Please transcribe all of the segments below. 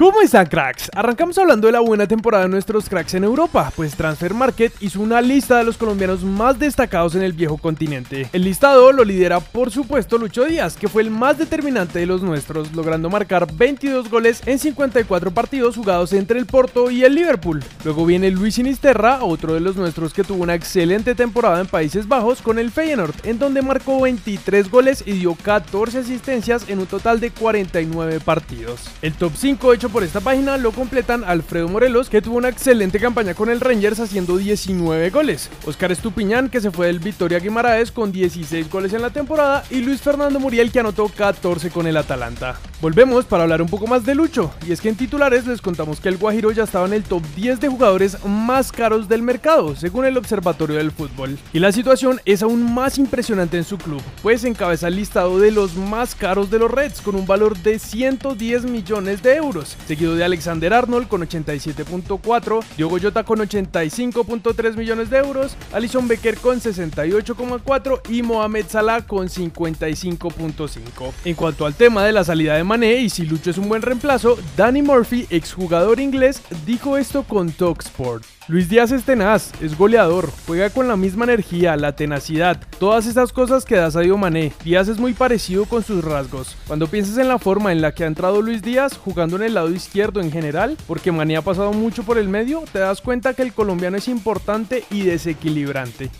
¿Cómo están cracks? Arrancamos hablando de la buena temporada de nuestros cracks en Europa, pues Transfer Market hizo una lista de los colombianos más destacados en el viejo continente. El listado lo lidera por supuesto Lucho Díaz, que fue el más determinante de los nuestros, logrando marcar 22 goles en 54 partidos jugados entre el Porto y el Liverpool. Luego viene Luis Sinisterra, otro de los nuestros que tuvo una excelente temporada en Países Bajos con el Feyenoord, en donde marcó 23 goles y dio 14 asistencias en un total de 49 partidos. El top 5 hecho por esta página lo completan Alfredo Morelos, que tuvo una excelente campaña con el Rangers haciendo 19 goles, Oscar Estupiñán, que se fue del Victoria Guimaraes con 16 goles en la temporada, y Luis Fernando Muriel, que anotó 14 con el Atalanta. Volvemos para hablar un poco más de Lucho, y es que en titulares les contamos que el Guajiro ya estaba en el top 10 de jugadores más caros del mercado, según el Observatorio del Fútbol. Y la situación es aún más impresionante en su club, pues encabeza el listado de los más caros de los Reds, con un valor de 110 millones de euros, seguido de Alexander Arnold con 87.4, Diogo Jota con 85.3 millones de euros, Alison Becker con 68.4 y Mohamed Salah con 55.5. En cuanto al tema de la salida de Mané y si Lucho es un buen reemplazo, Danny Murphy, exjugador inglés, dijo esto con Talksport. Luis Díaz es tenaz, es goleador, juega con la misma energía, la tenacidad, todas esas cosas que da Sadio Mané. Díaz es muy parecido con sus rasgos. Cuando piensas en la forma en la que ha entrado Luis Díaz, jugando en el lado izquierdo en general, porque Mané ha pasado mucho por el medio, te das cuenta que el colombiano es importante y desequilibrante.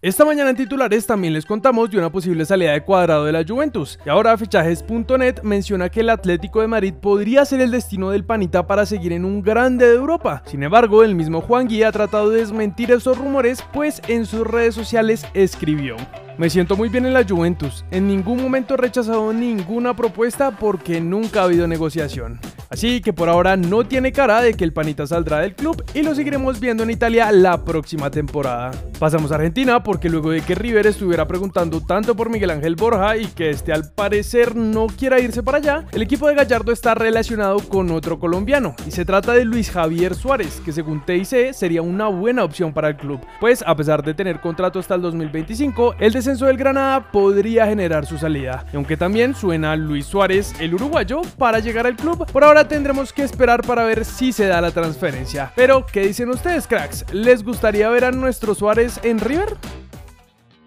Esta mañana en titulares también les contamos de una posible salida de cuadrado de la Juventus. Y ahora fichajes.net menciona que el Atlético de Madrid podría ser el destino del panita para seguir en un grande de Europa. Sin embargo, el mismo Juan Guía ha tratado de desmentir esos rumores, pues en sus redes sociales escribió. Me siento muy bien en la Juventus. En ningún momento he rechazado ninguna propuesta porque nunca ha habido negociación. Así que por ahora no tiene cara de que el panita saldrá del club y lo seguiremos viendo en Italia la próxima temporada. Pasamos a Argentina porque luego de que River estuviera preguntando tanto por Miguel Ángel Borja y que este al parecer no quiera irse para allá, el equipo de Gallardo está relacionado con otro colombiano y se trata de Luis Javier Suárez, que según TIC sería una buena opción para el club, pues a pesar de tener contrato hasta el 2025, el descenso del Granada podría generar su salida. Y aunque también suena Luis Suárez, el uruguayo, para llegar al club, por ahora tendremos que esperar para ver si se da la transferencia. Pero, ¿qué dicen ustedes, cracks? ¿Les gustaría ver a nuestro Suárez en River?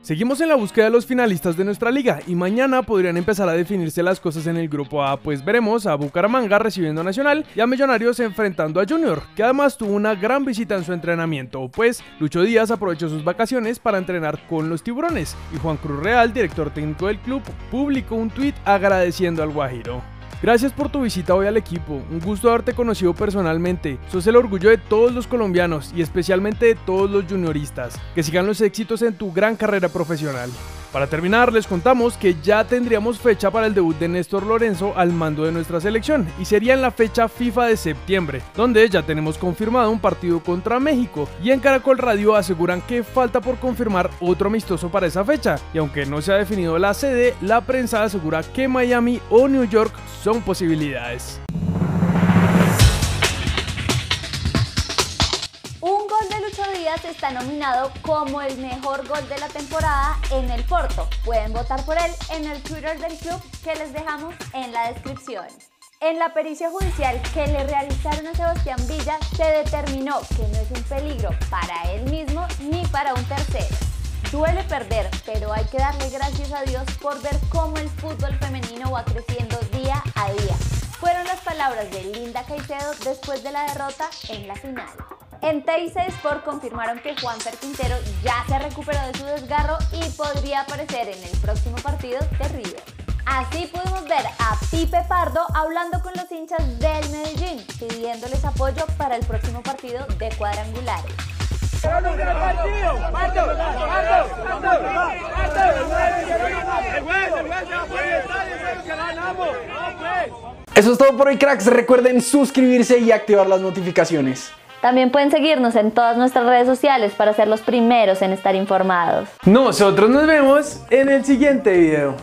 Seguimos en la búsqueda de los finalistas de nuestra liga y mañana podrían empezar a definirse las cosas en el grupo A, pues veremos a Bucaramanga recibiendo Nacional y a Millonarios enfrentando a Junior, que además tuvo una gran visita en su entrenamiento, pues Lucho Díaz aprovechó sus vacaciones para entrenar con los tiburones y Juan Cruz Real, director técnico del club, publicó un tuit agradeciendo al Guajiro. Gracias por tu visita hoy al equipo, un gusto haberte conocido personalmente. Sos el orgullo de todos los colombianos y especialmente de todos los junioristas. Que sigan los éxitos en tu gran carrera profesional. Para terminar, les contamos que ya tendríamos fecha para el debut de Néstor Lorenzo al mando de nuestra selección y sería en la fecha FIFA de septiembre, donde ya tenemos confirmado un partido contra México y en Caracol Radio aseguran que falta por confirmar otro amistoso para esa fecha y aunque no se ha definido la sede, la prensa asegura que Miami o New York son posibilidades. Está nominado como el mejor gol de la temporada en el Porto. Pueden votar por él en el Twitter del club que les dejamos en la descripción. En la pericia judicial que le realizaron a Sebastián Villa se determinó que no es un peligro para él mismo ni para un tercero. Duele perder, pero hay que darle gracias a Dios por ver cómo el fútbol femenino va creciendo día a día. Fueron las palabras de Linda Caicedo después de la derrota en la final. En TIC Sport confirmaron que Juan Quintero ya se recuperó de su desgarro y podría aparecer en el próximo partido de River. Así pudimos ver a Pipe Pardo hablando con los hinchas del Medellín, pidiéndoles apoyo para el próximo partido de cuadrangulares. Eso es todo por hoy, cracks. Recuerden suscribirse y activar las notificaciones. También pueden seguirnos en todas nuestras redes sociales para ser los primeros en estar informados. Nosotros nos vemos en el siguiente video.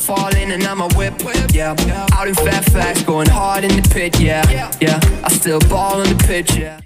falling and I'm a whip, yeah. Out in Fairfax, going hard in the pit, yeah, yeah. I still ball on the pitch, yeah.